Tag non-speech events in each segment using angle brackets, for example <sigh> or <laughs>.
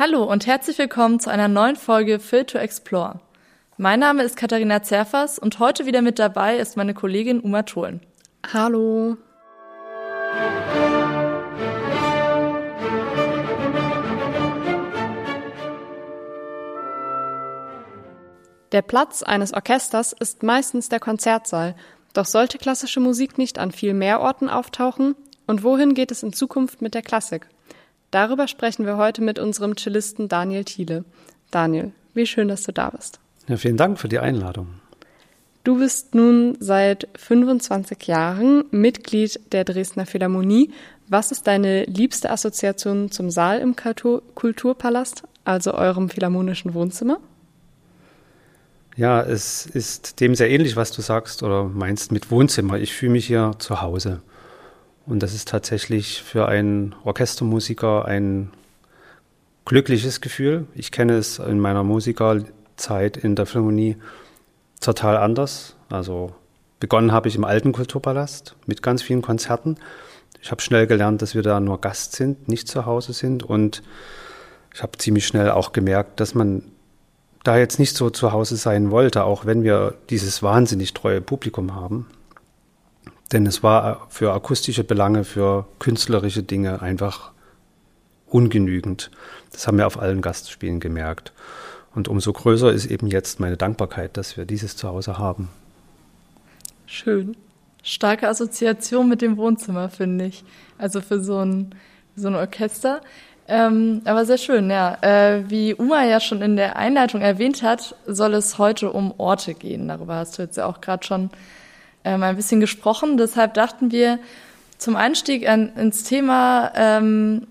Hallo und herzlich willkommen zu einer neuen Folge Fill to Explore. Mein Name ist Katharina Zerfers und heute wieder mit dabei ist meine Kollegin Uma Tholen. Hallo. Der Platz eines Orchesters ist meistens der Konzertsaal, doch sollte klassische Musik nicht an viel mehr Orten auftauchen? Und wohin geht es in Zukunft mit der Klassik? Darüber sprechen wir heute mit unserem Cellisten Daniel Thiele. Daniel, wie schön, dass du da bist. Ja, vielen Dank für die Einladung. Du bist nun seit 25 Jahren Mitglied der Dresdner Philharmonie. Was ist deine liebste Assoziation zum Saal im Kultur Kulturpalast, also eurem philharmonischen Wohnzimmer? Ja, es ist dem sehr ähnlich, was du sagst oder meinst mit Wohnzimmer. Ich fühle mich hier zu Hause. Und das ist tatsächlich für einen Orchestermusiker ein glückliches Gefühl. Ich kenne es in meiner Musikerzeit in der Philharmonie total anders. Also begonnen habe ich im alten Kulturpalast mit ganz vielen Konzerten. Ich habe schnell gelernt, dass wir da nur Gast sind, nicht zu Hause sind. Und ich habe ziemlich schnell auch gemerkt, dass man da jetzt nicht so zu Hause sein wollte, auch wenn wir dieses wahnsinnig treue Publikum haben. Denn es war für akustische Belange, für künstlerische Dinge einfach ungenügend. Das haben wir auf allen Gastspielen gemerkt. Und umso größer ist eben jetzt meine Dankbarkeit, dass wir dieses zu Hause haben. Schön. Starke Assoziation mit dem Wohnzimmer, finde ich. Also für so ein, so ein Orchester. Ähm, aber sehr schön, ja. Äh, wie Uma ja schon in der Einleitung erwähnt hat, soll es heute um Orte gehen. Darüber hast du jetzt ja auch gerade schon ähm, ein bisschen gesprochen. Deshalb dachten wir zum Einstieg an, ins Thema, ähm,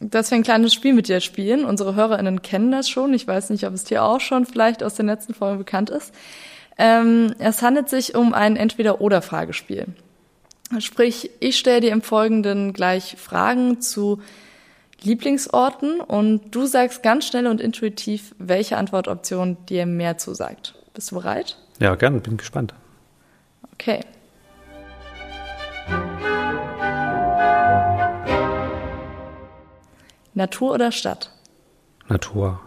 dass wir ein kleines Spiel mit dir spielen. Unsere HörerInnen kennen das schon. Ich weiß nicht, ob es dir auch schon vielleicht aus der letzten Folge bekannt ist. Ähm, es handelt sich um ein Entweder-Oder-Fragespiel. Sprich, ich stelle dir im Folgenden gleich Fragen zu Lieblingsorten und du sagst ganz schnell und intuitiv, welche Antwortoption dir mehr zusagt. Bist du bereit? Ja, gerne, bin gespannt. Okay. Natur oder Stadt? Natur.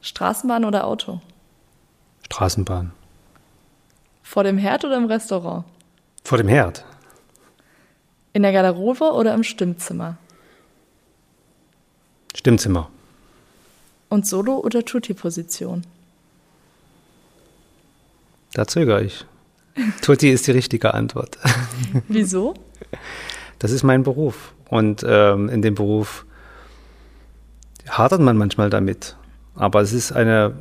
Straßenbahn oder Auto? Straßenbahn. Vor dem Herd oder im Restaurant? Vor dem Herd. In der Garderobe oder im Stimmzimmer? Stimmzimmer. Und Solo- oder Tutti-Position? Da zögere ich. Tutti ist die richtige Antwort. <laughs> Wieso? Das ist mein Beruf. Und ähm, in dem Beruf hadert man manchmal damit. Aber es ist eine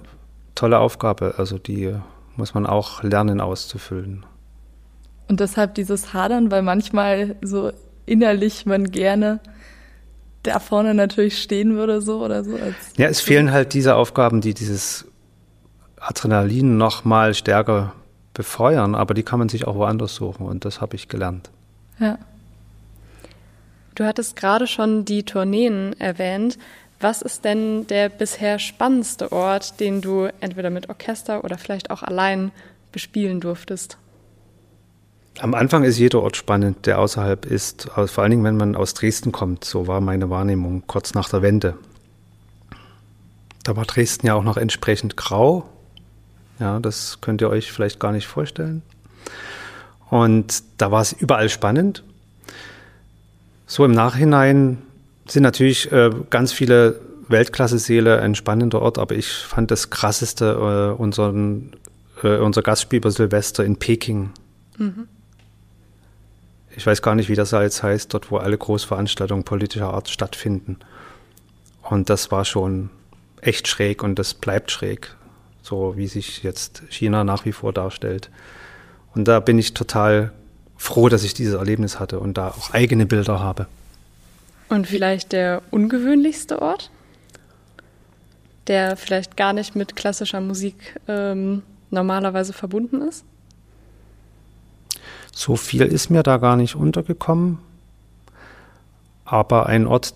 tolle Aufgabe. Also die muss man auch lernen auszufüllen. Und deshalb dieses Hadern, weil manchmal so innerlich man gerne da vorne natürlich stehen würde, so oder so. ja, es fehlen halt diese Aufgaben, die dieses Adrenalin noch mal stärker befeuern, aber die kann man sich auch woanders suchen und das habe ich gelernt. Ja. Du hattest gerade schon die Tourneen erwähnt. Was ist denn der bisher spannendste Ort, den du entweder mit Orchester oder vielleicht auch allein bespielen durftest? Am Anfang ist jeder Ort spannend, der außerhalb ist, vor allen Dingen, wenn man aus Dresden kommt. So war meine Wahrnehmung kurz nach der Wende. Da war Dresden ja auch noch entsprechend grau. Ja, das könnt ihr euch vielleicht gar nicht vorstellen. Und da war es überall spannend. So im Nachhinein sind natürlich äh, ganz viele Weltklasse-Seele ein spannender Ort, aber ich fand das krasseste äh, unseren, äh, unser Gastspiel bei Silvester in Peking. Mhm ich weiß gar nicht, wie das jetzt heißt, dort, wo alle Großveranstaltungen politischer Art stattfinden. Und das war schon echt schräg und das bleibt schräg, so wie sich jetzt China nach wie vor darstellt. Und da bin ich total froh, dass ich dieses Erlebnis hatte und da auch eigene Bilder habe. Und vielleicht der ungewöhnlichste Ort, der vielleicht gar nicht mit klassischer Musik ähm, normalerweise verbunden ist? So viel ist mir da gar nicht untergekommen. Aber ein Ort,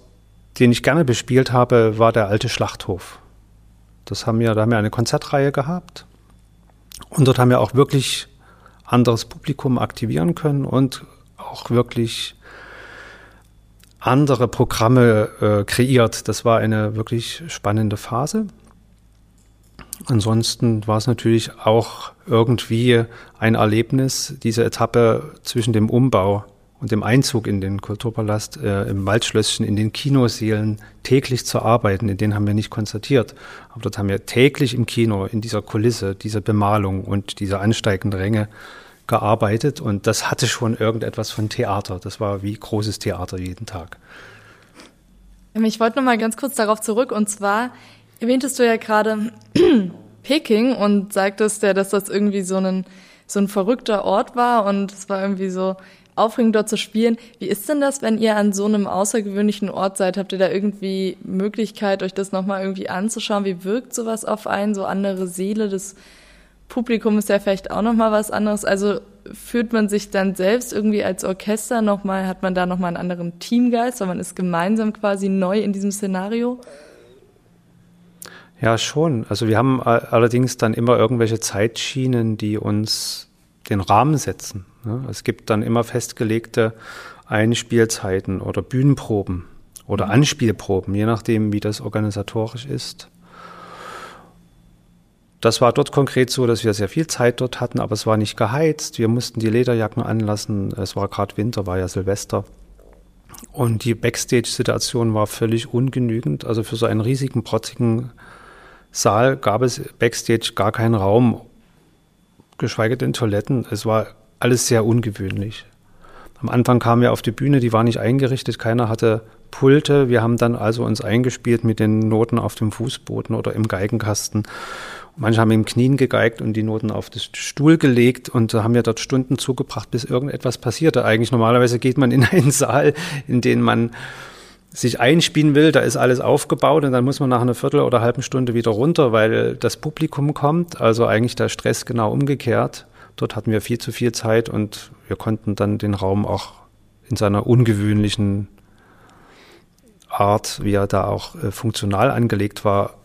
den ich gerne bespielt habe, war der alte Schlachthof. Das haben wir, da haben wir eine Konzertreihe gehabt. Und dort haben wir auch wirklich anderes Publikum aktivieren können und auch wirklich andere Programme äh, kreiert. Das war eine wirklich spannende Phase. Ansonsten war es natürlich auch irgendwie ein Erlebnis, diese Etappe zwischen dem Umbau und dem Einzug in den Kulturpalast äh, im Waldschlösschen, in den Kinosälen täglich zu arbeiten. In denen haben wir nicht konzertiert, aber dort haben wir täglich im Kino in dieser Kulisse, dieser Bemalung und dieser ansteigenden Ränge gearbeitet. Und das hatte schon irgendetwas von Theater. Das war wie großes Theater jeden Tag. Ich wollte noch mal ganz kurz darauf zurück. Und zwar erwähntest du ja gerade <clears throat> Peking und sagtest ja, dass das irgendwie so ein, so ein verrückter Ort war und es war irgendwie so aufregend dort zu spielen. Wie ist denn das, wenn ihr an so einem außergewöhnlichen Ort seid? Habt ihr da irgendwie Möglichkeit, euch das nochmal irgendwie anzuschauen? Wie wirkt sowas auf einen, so andere Seele des Publikums ist ja vielleicht auch nochmal was anderes. Also fühlt man sich dann selbst irgendwie als Orchester nochmal, hat man da nochmal einen anderen Teamgeist, weil man ist gemeinsam quasi neu in diesem Szenario? Ja, schon. Also wir haben allerdings dann immer irgendwelche Zeitschienen, die uns den Rahmen setzen. Ne? Es gibt dann immer festgelegte Einspielzeiten oder Bühnenproben oder mhm. Anspielproben, je nachdem, wie das organisatorisch ist. Das war dort konkret so, dass wir sehr viel Zeit dort hatten, aber es war nicht geheizt. Wir mussten die Lederjacken anlassen. Es war gerade Winter, war ja Silvester. Und die Backstage-Situation war völlig ungenügend. Also für so einen riesigen, protzigen Saal gab es Backstage gar keinen Raum, geschweige denn Toiletten. Es war alles sehr ungewöhnlich. Am Anfang kamen wir auf die Bühne, die war nicht eingerichtet, keiner hatte Pulte. Wir haben dann also uns eingespielt mit den Noten auf dem Fußboden oder im Geigenkasten. Manche haben im Knien gegeigt und die Noten auf den Stuhl gelegt und haben ja dort Stunden zugebracht, bis irgendetwas passierte. Eigentlich normalerweise geht man in einen <laughs> Saal, in den man sich einspielen will, da ist alles aufgebaut und dann muss man nach einer Viertel oder halben Stunde wieder runter, weil das Publikum kommt. Also eigentlich der Stress genau umgekehrt. Dort hatten wir viel zu viel Zeit und wir konnten dann den Raum auch in seiner ungewöhnlichen Art, wie er da auch äh, funktional angelegt war,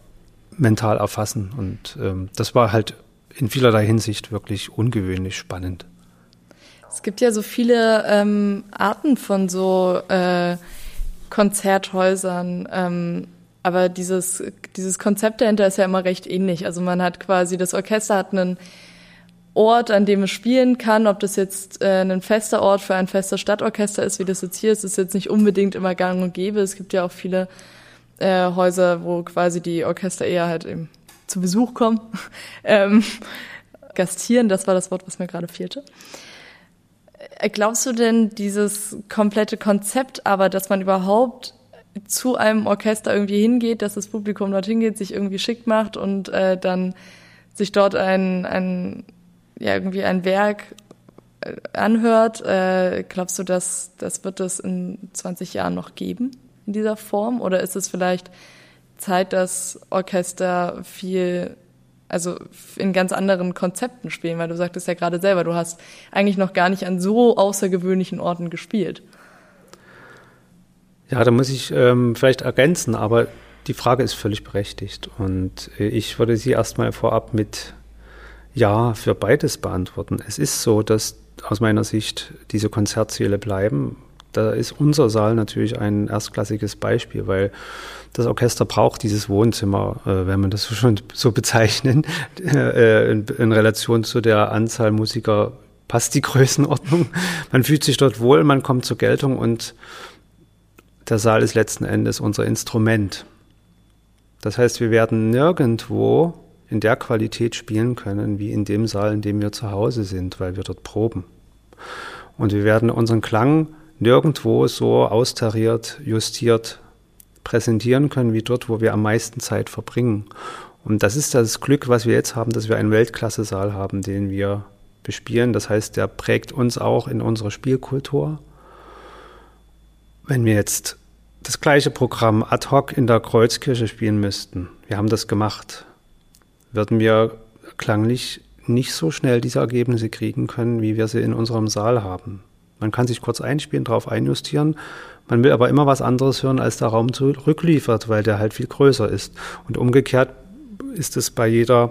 mental erfassen. Und ähm, das war halt in vielerlei Hinsicht wirklich ungewöhnlich spannend. Es gibt ja so viele ähm, Arten von so äh, Konzerthäusern. Ähm, aber dieses, dieses Konzept dahinter ist ja immer recht ähnlich. Also man hat quasi, das Orchester hat einen Ort, an dem es spielen kann. Ob das jetzt äh, ein fester Ort für ein festes Stadtorchester ist, wie das jetzt hier ist, ist jetzt nicht unbedingt immer gang und gäbe. Es gibt ja auch viele äh, Häuser, wo quasi die Orchester eher halt eben zu Besuch kommen. <laughs> ähm, gastieren, das war das Wort, was mir gerade fehlte. Äh, glaubst du denn dieses komplette Konzept, aber dass man überhaupt zu einem Orchester irgendwie hingeht, dass das Publikum dorthin geht, sich irgendwie schick macht und äh, dann sich dort ein, ein ja irgendwie ein Werk äh, anhört, äh, glaubst du, dass das wird es in 20 Jahren noch geben in dieser Form? Oder ist es vielleicht Zeit, dass Orchester viel also in ganz anderen Konzepten spielen, weil du sagtest ja gerade selber, du hast eigentlich noch gar nicht an so außergewöhnlichen Orten gespielt. Ja, da muss ich ähm, vielleicht ergänzen, aber die Frage ist völlig berechtigt. Und äh, ich würde sie erstmal vorab mit Ja für beides beantworten. Es ist so, dass aus meiner Sicht diese Konzertsäle bleiben, da ist unser Saal natürlich ein erstklassiges Beispiel, weil das Orchester braucht dieses Wohnzimmer, äh, wenn man das <laughs> schon so bezeichnen, äh, in, in, Relation zu der Anzahl Musiker passt die Größenordnung. <laughs> Man fühlt sich dort wohl, man kommt zur Geltung und der Saal ist letzten Endes unser Instrument. Das heißt, wir werden nirgendwo in der Qualität spielen können, wie in dem Saal, in dem wir zu Hause sind, weil wir dort proben. Und wir werden unseren Klang nirgendwo so austariert, justiert präsentieren können wie dort, wo wir am meisten Zeit verbringen. Und das ist das Glück, was wir jetzt haben, dass wir einen Weltklasse-Saal haben, den wir bespielen. Das heißt, der prägt uns auch in unserer Spielkultur. Wenn wir jetzt das gleiche Programm ad hoc in der Kreuzkirche spielen müssten, wir haben das gemacht, würden wir klanglich nicht so schnell diese Ergebnisse kriegen können, wie wir sie in unserem Saal haben. Man kann sich kurz einspielen, darauf einjustieren. Man will aber immer was anderes hören, als der Raum zurückliefert, weil der halt viel größer ist. Und umgekehrt ist es bei jeder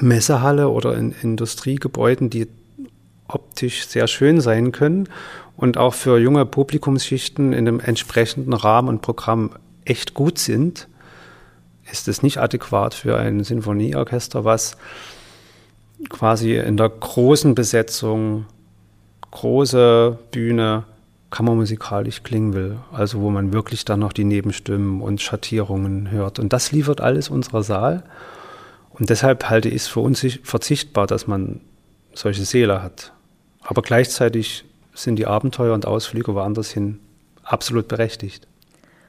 Messehalle oder in Industriegebäuden, die optisch sehr schön sein können und auch für junge Publikumsschichten in dem entsprechenden Rahmen und Programm echt gut sind, ist es nicht adäquat für ein Sinfonieorchester, was quasi in der großen Besetzung, große Bühne, kammermusikalisch klingen will. Also wo man wirklich dann noch die Nebenstimmen und Schattierungen hört. Und das liefert alles unser Saal. Und deshalb halte ich es für unverzichtbar, dass man solche Säle hat. Aber gleichzeitig sind die Abenteuer und Ausflüge woanders hin absolut berechtigt.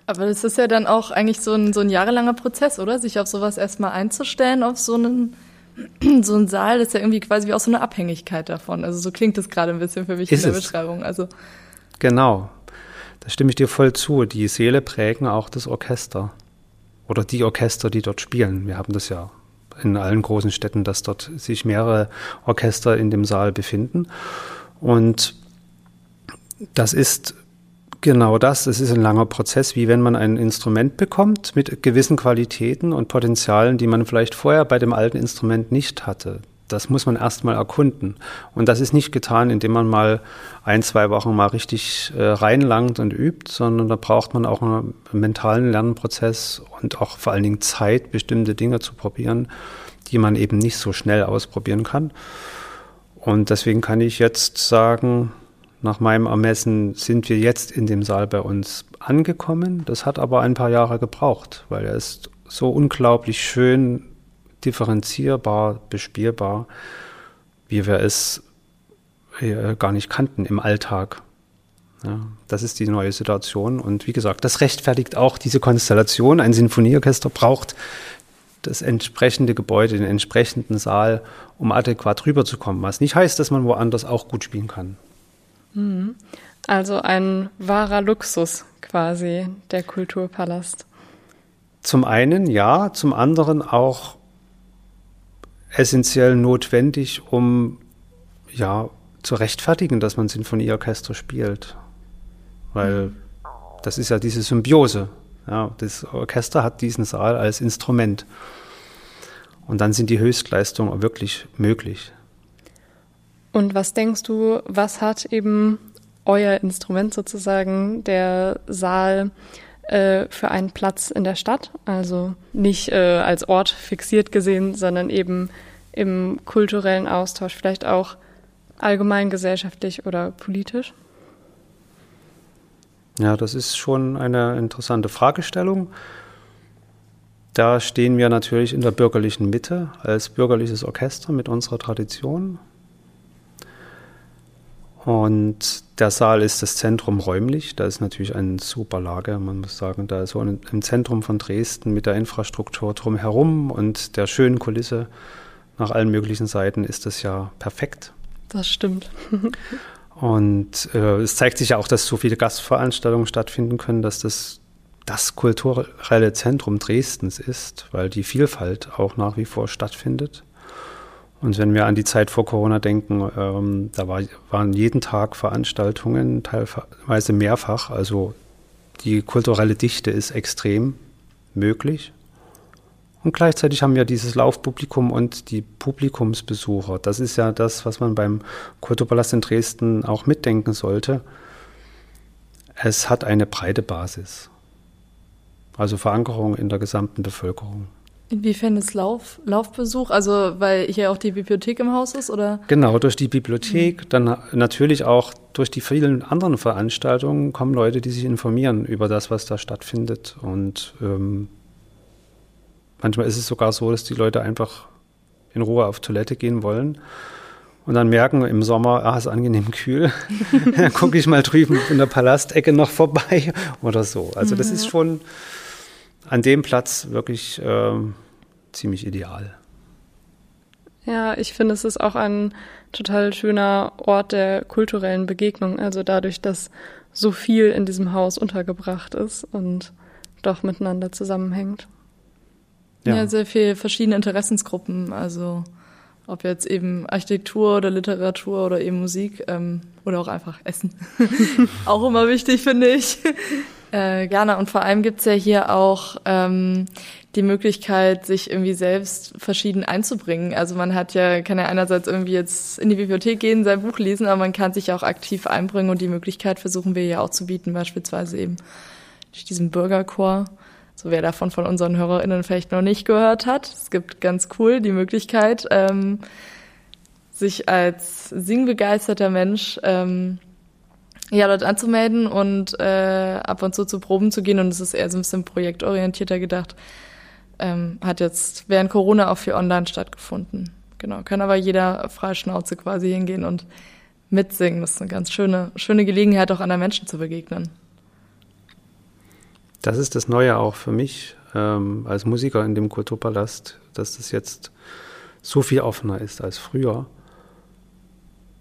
Aber das ist ja dann auch eigentlich so ein, so ein jahrelanger Prozess, oder? Sich auf sowas erstmal einzustellen, auf so einen, <clears throat> so einen Saal, das ist ja irgendwie quasi wie auch so eine Abhängigkeit davon. Also so klingt das gerade ein bisschen für mich ist in der es. Beschreibung. Also Genau, da stimme ich dir voll zu. Die Seele prägen auch das Orchester oder die Orchester, die dort spielen. Wir haben das ja in allen großen Städten, dass dort sich mehrere Orchester in dem Saal befinden. Und das ist genau das. Es ist ein langer Prozess, wie wenn man ein Instrument bekommt mit gewissen Qualitäten und Potenzialen, die man vielleicht vorher bei dem alten Instrument nicht hatte. Das muss man erstmal erkunden. Und das ist nicht getan, indem man mal ein, zwei Wochen mal richtig äh, reinlangt und übt, sondern da braucht man auch einen mentalen Lernprozess und auch vor allen Dingen Zeit, bestimmte Dinge zu probieren, die man eben nicht so schnell ausprobieren kann. Und deswegen kann ich jetzt sagen, nach meinem Ermessen sind wir jetzt in dem Saal bei uns angekommen. Das hat aber ein paar Jahre gebraucht, weil er ist so unglaublich schön differenzierbar, bespielbar, wie wir es äh, gar nicht kannten im Alltag. Ja, das ist die neue Situation. Und wie gesagt, das rechtfertigt auch diese Konstellation. Ein Sinfonieorchester braucht das entsprechende Gebäude, den entsprechenden Saal, um adäquat rüberzukommen. Was nicht heißt, dass man woanders auch gut spielen kann. Mhm. Also ein wahrer Luxus quasi, der Kulturpalast. Zum einen ja, zum anderen auch essentiell notwendig, um ja zu rechtfertigen, dass man Sinfonieorchester spielt. Weil das ist ja diese Symbiose. Ja, das Orchester hat diesen Saal als Instrument. Und dann sind die Höchstleistungen wirklich möglich. Und was denkst du, was hat eben euer Instrument sozusagen, der Saal, äh, für einen Platz in der Stadt? Also nicht äh, als Ort fixiert gesehen, sondern eben im kulturellen Austausch, vielleicht auch allgemein gesellschaftlich oder politisch? Ja, das ist schon eine interessante Fragestellung. Da stehen wir natürlich in der bürgerlichen Mitte als bürgerliches Orchester mit unserer Tradition. Und der Saal ist das Zentrum räumlich. Da ist natürlich eine super Lage. Man muss sagen, da so im Zentrum von Dresden mit der Infrastruktur drumherum und der schönen Kulisse nach allen möglichen Seiten ist das ja perfekt. Das stimmt. <laughs> Und äh, es zeigt sich ja auch, dass so viele Gastveranstaltungen stattfinden können, dass das das kulturelle Zentrum Dresdens ist, weil die Vielfalt auch nach wie vor stattfindet. Und wenn wir an die Zeit vor Corona denken, ähm, da war, waren jeden Tag Veranstaltungen, teilweise mehrfach. Also die kulturelle Dichte ist extrem möglich. Und gleichzeitig haben wir dieses Laufpublikum und die Publikumsbesucher. Das ist ja das, was man beim Kulturpalast in Dresden auch mitdenken sollte. Es hat eine breite Basis. Also Verankerung in der gesamten Bevölkerung. Inwiefern ist Lauf, Laufbesuch? Also weil hier auch die Bibliothek im Haus ist, oder? Genau, durch die Bibliothek, mhm. dann natürlich auch durch die vielen anderen Veranstaltungen kommen Leute, die sich informieren über das, was da stattfindet. Und ähm, Manchmal ist es sogar so, dass die Leute einfach in Ruhe auf Toilette gehen wollen und dann merken im Sommer, ah, ist angenehm kühl. <laughs> <laughs> dann gucke ich mal drüben in der Palastecke noch vorbei oder so. Also das ist schon an dem Platz wirklich äh, ziemlich ideal. Ja, ich finde, es ist auch ein total schöner Ort der kulturellen Begegnung. Also dadurch, dass so viel in diesem Haus untergebracht ist und doch miteinander zusammenhängt. Ja. ja, sehr viele verschiedene Interessensgruppen. Also ob jetzt eben Architektur oder Literatur oder eben Musik ähm, oder auch einfach Essen. <laughs> auch immer wichtig, finde ich. Äh, gerne. Und vor allem gibt's ja hier auch ähm, die Möglichkeit, sich irgendwie selbst verschieden einzubringen. Also man hat ja, kann ja einerseits irgendwie jetzt in die Bibliothek gehen, sein Buch lesen, aber man kann sich auch aktiv einbringen und die Möglichkeit versuchen wir ja auch zu bieten, beispielsweise eben durch diesen Bürgerchor. So wer davon von unseren HörerInnen vielleicht noch nicht gehört hat. Es gibt ganz cool die Möglichkeit, ähm, sich als singbegeisterter Mensch ähm, ja, dort anzumelden und äh, ab und zu zu Proben zu gehen. Und es ist eher so ein bisschen projektorientierter gedacht. Ähm, hat jetzt während Corona auch viel online stattgefunden. Genau, kann aber jeder freie Schnauze quasi hingehen und mitsingen. Das ist eine ganz schöne, schöne Gelegenheit, auch anderen Menschen zu begegnen. Das ist das Neue auch für mich ähm, als Musiker in dem Kulturpalast, dass das jetzt so viel offener ist als früher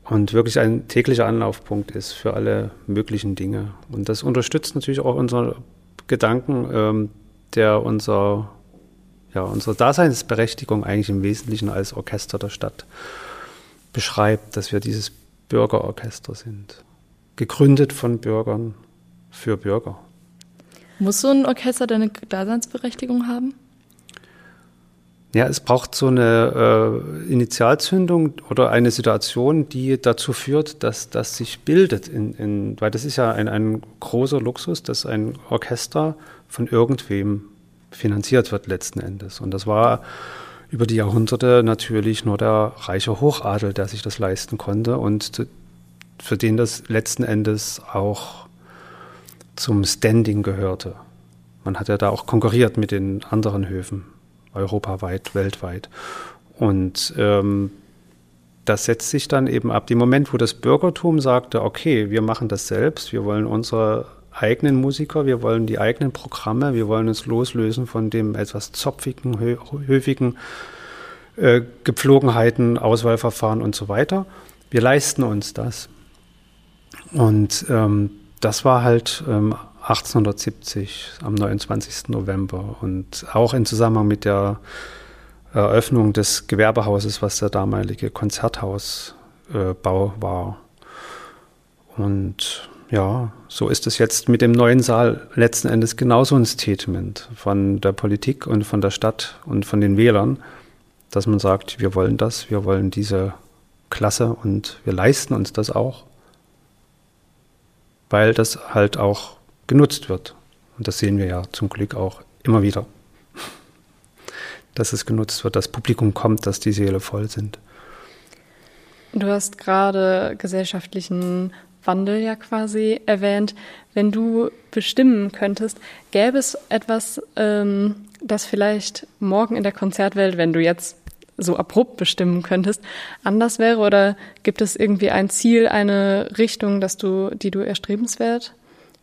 und wirklich ein täglicher Anlaufpunkt ist für alle möglichen Dinge. Und das unterstützt natürlich auch unsere Gedanken, ähm, der unser, ja, unsere Daseinsberechtigung eigentlich im Wesentlichen als Orchester der Stadt beschreibt, dass wir dieses Bürgerorchester sind. Gegründet von Bürgern für Bürger. Muss so ein Orchester deine Daseinsberechtigung haben? Ja, es braucht so eine äh, Initialzündung oder eine Situation, die dazu führt, dass das sich bildet. In, in, weil das ist ja ein, ein großer Luxus, dass ein Orchester von irgendwem finanziert wird letzten Endes. Und das war über die Jahrhunderte natürlich nur der reiche Hochadel, der sich das leisten konnte und für den das letzten Endes auch zum Standing gehörte. Man hat ja da auch konkurriert mit den anderen Höfen europaweit, weltweit. Und ähm, das setzt sich dann eben ab. Dem Moment, wo das Bürgertum sagte, okay, wir machen das selbst, wir wollen unsere eigenen Musiker, wir wollen die eigenen Programme, wir wollen uns loslösen von dem etwas zopfigen, hö höfigen äh, Gepflogenheiten, Auswahlverfahren und so weiter. Wir leisten uns das. Und ähm, das war halt ähm, 1870 am 29. November und auch in Zusammenhang mit der Eröffnung des Gewerbehauses, was der damalige Konzerthausbau äh, war. Und ja, so ist es jetzt mit dem neuen Saal letzten Endes genauso ein Statement von der Politik und von der Stadt und von den Wählern, dass man sagt, wir wollen das, wir wollen diese Klasse und wir leisten uns das auch, weil das halt auch genutzt wird. Und das sehen wir ja zum Glück auch immer wieder, <laughs> dass es genutzt wird, dass Publikum kommt, dass die Seele voll sind. Du hast gerade gesellschaftlichen Wandel ja quasi erwähnt. Wenn du bestimmen könntest, gäbe es etwas, ähm, das vielleicht morgen in der Konzertwelt, wenn du jetzt so abrupt bestimmen könntest, anders wäre? Oder gibt es irgendwie ein Ziel, eine Richtung, dass du, die du erstrebenswert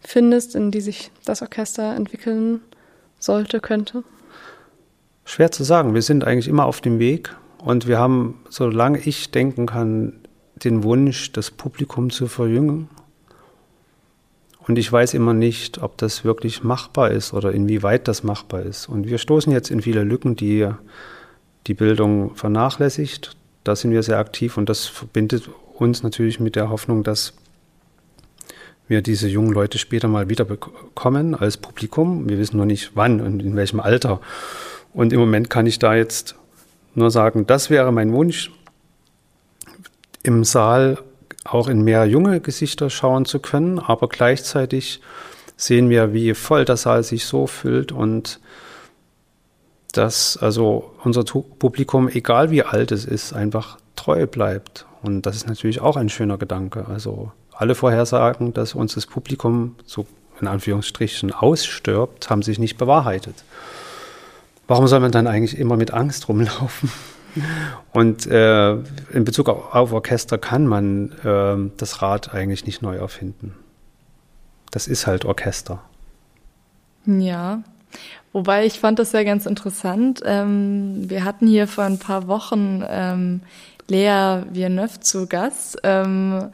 findest, in die sich das Orchester entwickeln sollte, könnte? Schwer zu sagen. Wir sind eigentlich immer auf dem Weg und wir haben, solange ich denken kann, den Wunsch, das Publikum zu verjüngen. Und ich weiß immer nicht, ob das wirklich machbar ist oder inwieweit das machbar ist. Und wir stoßen jetzt in viele Lücken, die die Bildung vernachlässigt. Da sind wir sehr aktiv und das verbindet uns natürlich mit der Hoffnung, dass wir diese jungen Leute später mal wieder bekommen als Publikum. Wir wissen noch nicht wann und in welchem Alter. Und im Moment kann ich da jetzt nur sagen, das wäre mein Wunsch, im Saal auch in mehr junge Gesichter schauen zu können, aber gleichzeitig sehen wir, wie voll der Saal sich so füllt und dass also unser Publikum, egal wie alt es ist, einfach treu bleibt. Und das ist natürlich auch ein schöner Gedanke. Also alle Vorhersagen, dass uns das Publikum so in Anführungsstrichen ausstirbt, haben sich nicht bewahrheitet. Warum soll man dann eigentlich immer mit Angst rumlaufen? Und äh, in Bezug auf, auf, Orchester kann man äh, das Rad eigentlich nicht neu erfinden. Das ist halt Orchester. Ja, wobei ich fand das ja ganz interessant. Ähm, wir hatten hier vor ein paar Wochen ähm, Lea Villeneuve zu Gast. Ähm,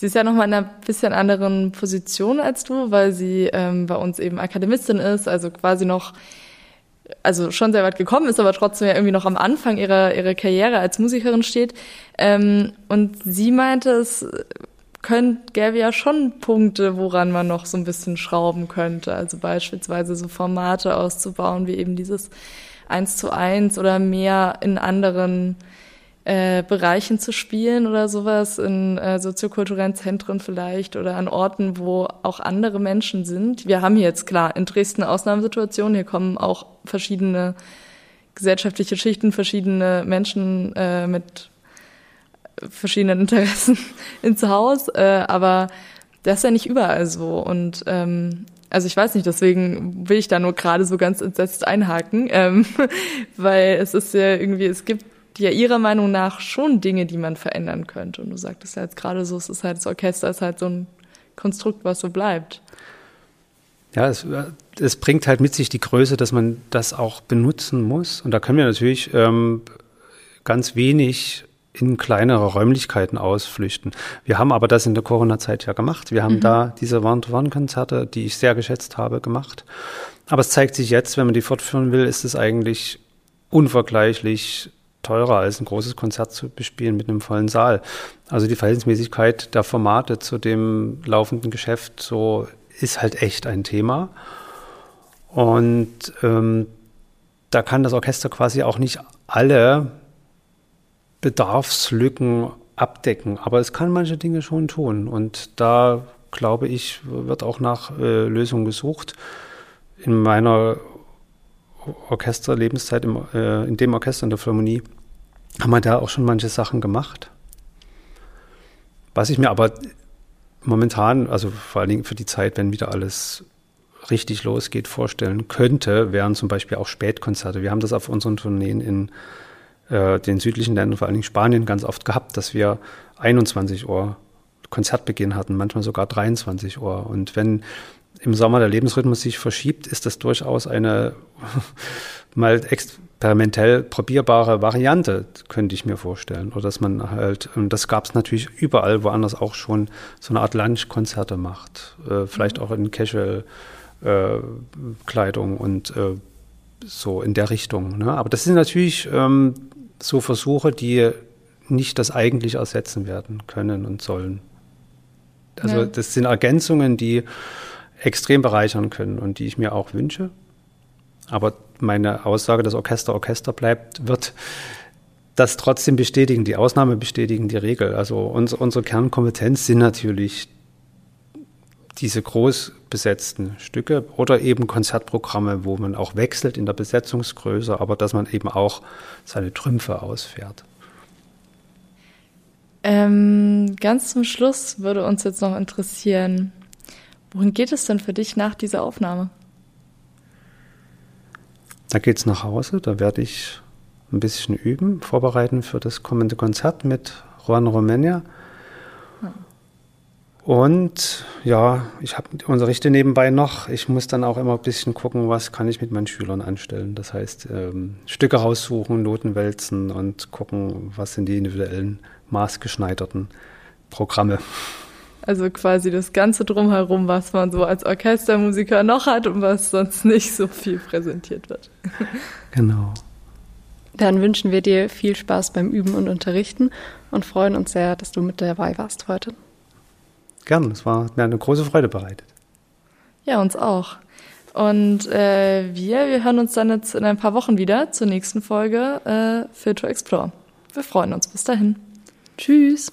Sie ist ja nochmal in einer bisschen anderen Position als du, weil sie ähm, bei uns eben Akademistin ist, also quasi noch, also schon sehr weit gekommen ist, aber trotzdem ja irgendwie noch am Anfang ihrer, ihrer Karriere als Musikerin steht. Ähm, und sie meinte, es könnt, gäbe ja schon Punkte, woran man noch so ein bisschen schrauben könnte. Also beispielsweise so Formate auszubauen, wie eben dieses eins zu eins oder mehr in anderen äh, Bereichen zu spielen oder sowas, in äh, soziokulturellen Zentren vielleicht oder an Orten, wo auch andere Menschen sind. Wir haben jetzt klar in Dresden Ausnahmesituationen, hier kommen auch verschiedene gesellschaftliche Schichten, verschiedene Menschen äh, mit verschiedenen Interessen <laughs> ins Haus, äh, aber das ist ja nicht überall so. Und ähm, also ich weiß nicht, deswegen will ich da nur gerade so ganz entsetzt einhaken, ähm, <laughs> weil es ist ja irgendwie, es gibt ja ihrer Meinung nach schon Dinge, die man verändern könnte. Und du sagtest ja jetzt gerade so, es ist halt das Orchester ist halt so ein Konstrukt, was so bleibt. Ja, es, es bringt halt mit sich die Größe, dass man das auch benutzen muss. Und da können wir natürlich ähm, ganz wenig in kleinere Räumlichkeiten ausflüchten. Wir haben aber das in der Corona-Zeit ja gemacht. Wir haben mhm. da diese One-to-One-Konzerte, die ich sehr geschätzt habe, gemacht. Aber es zeigt sich jetzt, wenn man die fortführen will, ist es eigentlich unvergleichlich teurer als ein großes Konzert zu bespielen mit einem vollen Saal. Also die Verhältnismäßigkeit der Formate zu dem laufenden Geschäft so ist halt echt ein Thema. Und ähm, da kann das Orchester quasi auch nicht alle Bedarfslücken abdecken. Aber es kann manche Dinge schon tun. Und da, glaube ich, wird auch nach äh, Lösungen gesucht. In meiner Orchesterlebenszeit, im, äh, in dem Orchester in der Philharmonie, haben wir da auch schon manche Sachen gemacht. Was ich mir aber momentan, also vor allen Dingen für die Zeit, wenn wieder alles richtig losgeht, vorstellen könnte, wären zum Beispiel auch Spätkonzerte. Wir haben das auf unseren Tourneen in äh, den südlichen Ländern, vor allen Dingen Spanien, ganz oft gehabt, dass wir 21 Uhr Konzertbeginn hatten, manchmal sogar 23 Uhr. Und wenn im Sommer der Lebensrhythmus sich verschiebt, ist das durchaus eine <laughs> mal experimentell probierbare Variante, könnte ich mir vorstellen. Oder dass man halt, und das gab es natürlich überall woanders auch schon, so eine Art Lunchkonzerte macht. Äh, vielleicht mhm. auch in Casual-Kleidung äh, und äh, so in der Richtung. Ne? Aber das sind natürlich ähm, so Versuche, die nicht das eigentlich ersetzen werden können und sollen. Also ja. das sind Ergänzungen, die extrem bereichern können und die ich mir auch wünsche. Aber meine Aussage, dass Orchester Orchester bleibt, wird das trotzdem bestätigen, die Ausnahme bestätigen die Regel. Also unsere, unsere Kernkompetenz sind natürlich diese groß besetzten Stücke oder eben Konzertprogramme, wo man auch wechselt in der Besetzungsgröße, aber dass man eben auch seine Trümpfe ausfährt. Ähm, ganz zum Schluss würde uns jetzt noch interessieren, wohin geht es denn für dich nach dieser Aufnahme? Da geht es nach Hause, da werde ich ein bisschen üben, vorbereiten für das kommende Konzert mit Juan Romania. Und ja, ich habe Unterrichte nebenbei noch. Ich muss dann auch immer ein bisschen gucken, was kann ich mit meinen Schülern anstellen. Das heißt, ähm, Stücke raussuchen, Noten wälzen und gucken, was sind die individuellen, maßgeschneiderten Programme. Also quasi das Ganze drumherum, was man so als Orchestermusiker noch hat und was sonst <laughs> nicht so viel präsentiert wird. Genau. Dann wünschen wir dir viel Spaß beim Üben und Unterrichten und freuen uns sehr, dass du mit dabei warst heute. Gern, es war mir eine große Freude bereitet. Ja, uns auch. Und äh, wir, wir hören uns dann jetzt in ein paar Wochen wieder zur nächsten Folge äh, to Explore. Wir freuen uns. Bis dahin. Tschüss.